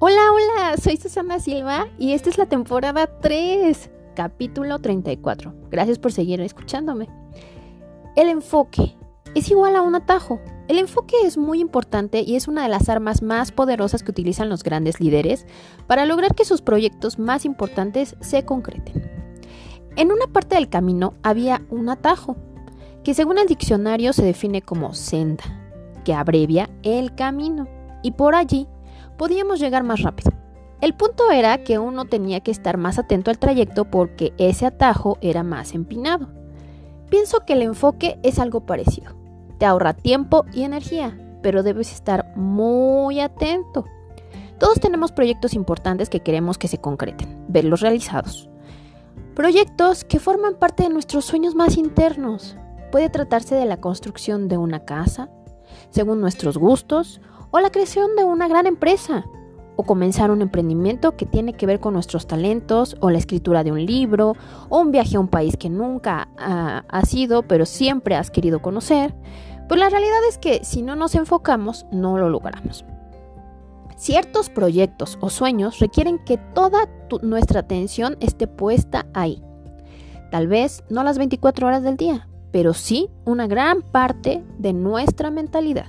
Hola, hola, soy Susana Silva y esta es la temporada 3, capítulo 34. Gracias por seguir escuchándome. El enfoque es igual a un atajo. El enfoque es muy importante y es una de las armas más poderosas que utilizan los grandes líderes para lograr que sus proyectos más importantes se concreten. En una parte del camino había un atajo, que según el diccionario se define como senda, que abrevia el camino, y por allí podíamos llegar más rápido. El punto era que uno tenía que estar más atento al trayecto porque ese atajo era más empinado. Pienso que el enfoque es algo parecido. Te ahorra tiempo y energía, pero debes estar muy atento. Todos tenemos proyectos importantes que queremos que se concreten, verlos realizados. Proyectos que forman parte de nuestros sueños más internos. Puede tratarse de la construcción de una casa, según nuestros gustos, o la creación de una gran empresa, o comenzar un emprendimiento que tiene que ver con nuestros talentos, o la escritura de un libro, o un viaje a un país que nunca ha has ido, pero siempre has querido conocer, pues la realidad es que si no nos enfocamos, no lo logramos. Ciertos proyectos o sueños requieren que toda nuestra atención esté puesta ahí. Tal vez no las 24 horas del día, pero sí una gran parte de nuestra mentalidad.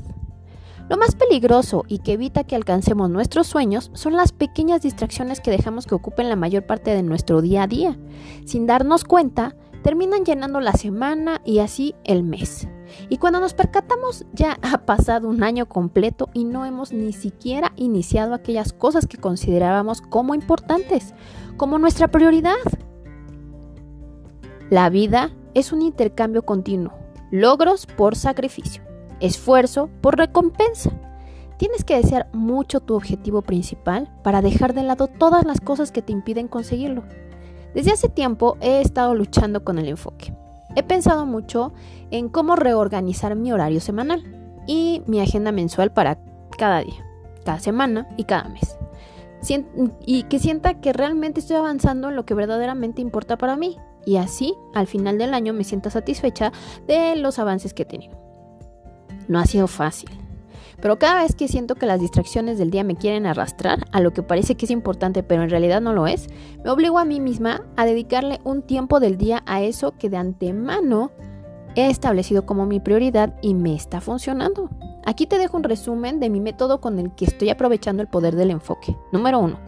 Lo más peligroso y que evita que alcancemos nuestros sueños son las pequeñas distracciones que dejamos que ocupen la mayor parte de nuestro día a día. Sin darnos cuenta, terminan llenando la semana y así el mes. Y cuando nos percatamos ya ha pasado un año completo y no hemos ni siquiera iniciado aquellas cosas que considerábamos como importantes, como nuestra prioridad. La vida es un intercambio continuo, logros por sacrificio esfuerzo por recompensa. Tienes que desear mucho tu objetivo principal para dejar de lado todas las cosas que te impiden conseguirlo. Desde hace tiempo he estado luchando con el enfoque. He pensado mucho en cómo reorganizar mi horario semanal y mi agenda mensual para cada día, cada semana y cada mes. y que sienta que realmente estoy avanzando en lo que verdaderamente importa para mí. Y así, al final del año, me sienta satisfecha de los avances que he tenido. No ha sido fácil. Pero cada vez que siento que las distracciones del día me quieren arrastrar a lo que parece que es importante pero en realidad no lo es, me obligo a mí misma a dedicarle un tiempo del día a eso que de antemano he establecido como mi prioridad y me está funcionando. Aquí te dejo un resumen de mi método con el que estoy aprovechando el poder del enfoque. Número 1.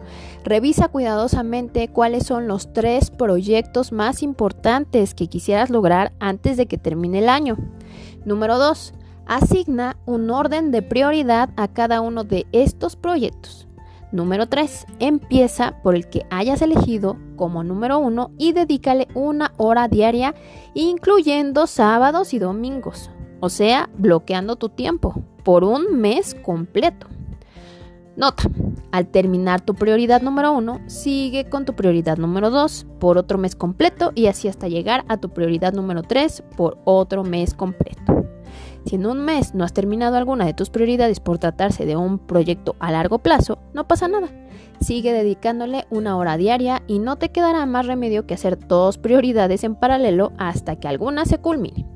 Revisa cuidadosamente cuáles son los tres proyectos más importantes que quisieras lograr antes de que termine el año. Número 2 Asigna un orden de prioridad a cada uno de estos proyectos. Número 3. Empieza por el que hayas elegido como número 1 y dedícale una hora diaria, incluyendo sábados y domingos. O sea, bloqueando tu tiempo por un mes completo. Nota, al terminar tu prioridad número 1, sigue con tu prioridad número 2 por otro mes completo y así hasta llegar a tu prioridad número 3 por otro mes completo. Si en un mes no has terminado alguna de tus prioridades por tratarse de un proyecto a largo plazo, no pasa nada. Sigue dedicándole una hora diaria y no te quedará más remedio que hacer dos prioridades en paralelo hasta que alguna se culmine.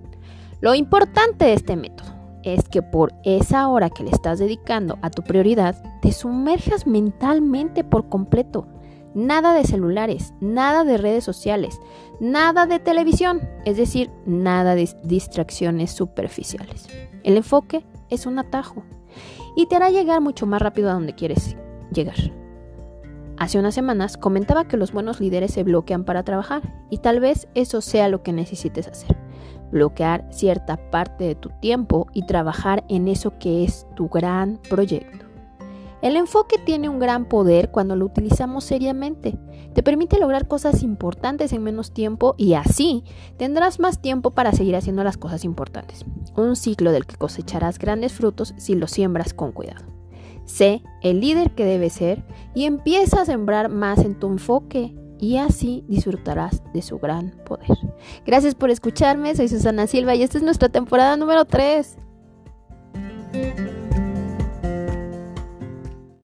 Lo importante de este método es que por esa hora que le estás dedicando a tu prioridad, te sumerjas mentalmente por completo Nada de celulares, nada de redes sociales, nada de televisión, es decir, nada de distracciones superficiales. El enfoque es un atajo y te hará llegar mucho más rápido a donde quieres llegar. Hace unas semanas comentaba que los buenos líderes se bloquean para trabajar y tal vez eso sea lo que necesites hacer. Bloquear cierta parte de tu tiempo y trabajar en eso que es tu gran proyecto. El enfoque tiene un gran poder cuando lo utilizamos seriamente. Te permite lograr cosas importantes en menos tiempo y así tendrás más tiempo para seguir haciendo las cosas importantes. Un ciclo del que cosecharás grandes frutos si lo siembras con cuidado. Sé el líder que debes ser y empieza a sembrar más en tu enfoque y así disfrutarás de su gran poder. Gracias por escucharme, soy Susana Silva y esta es nuestra temporada número 3.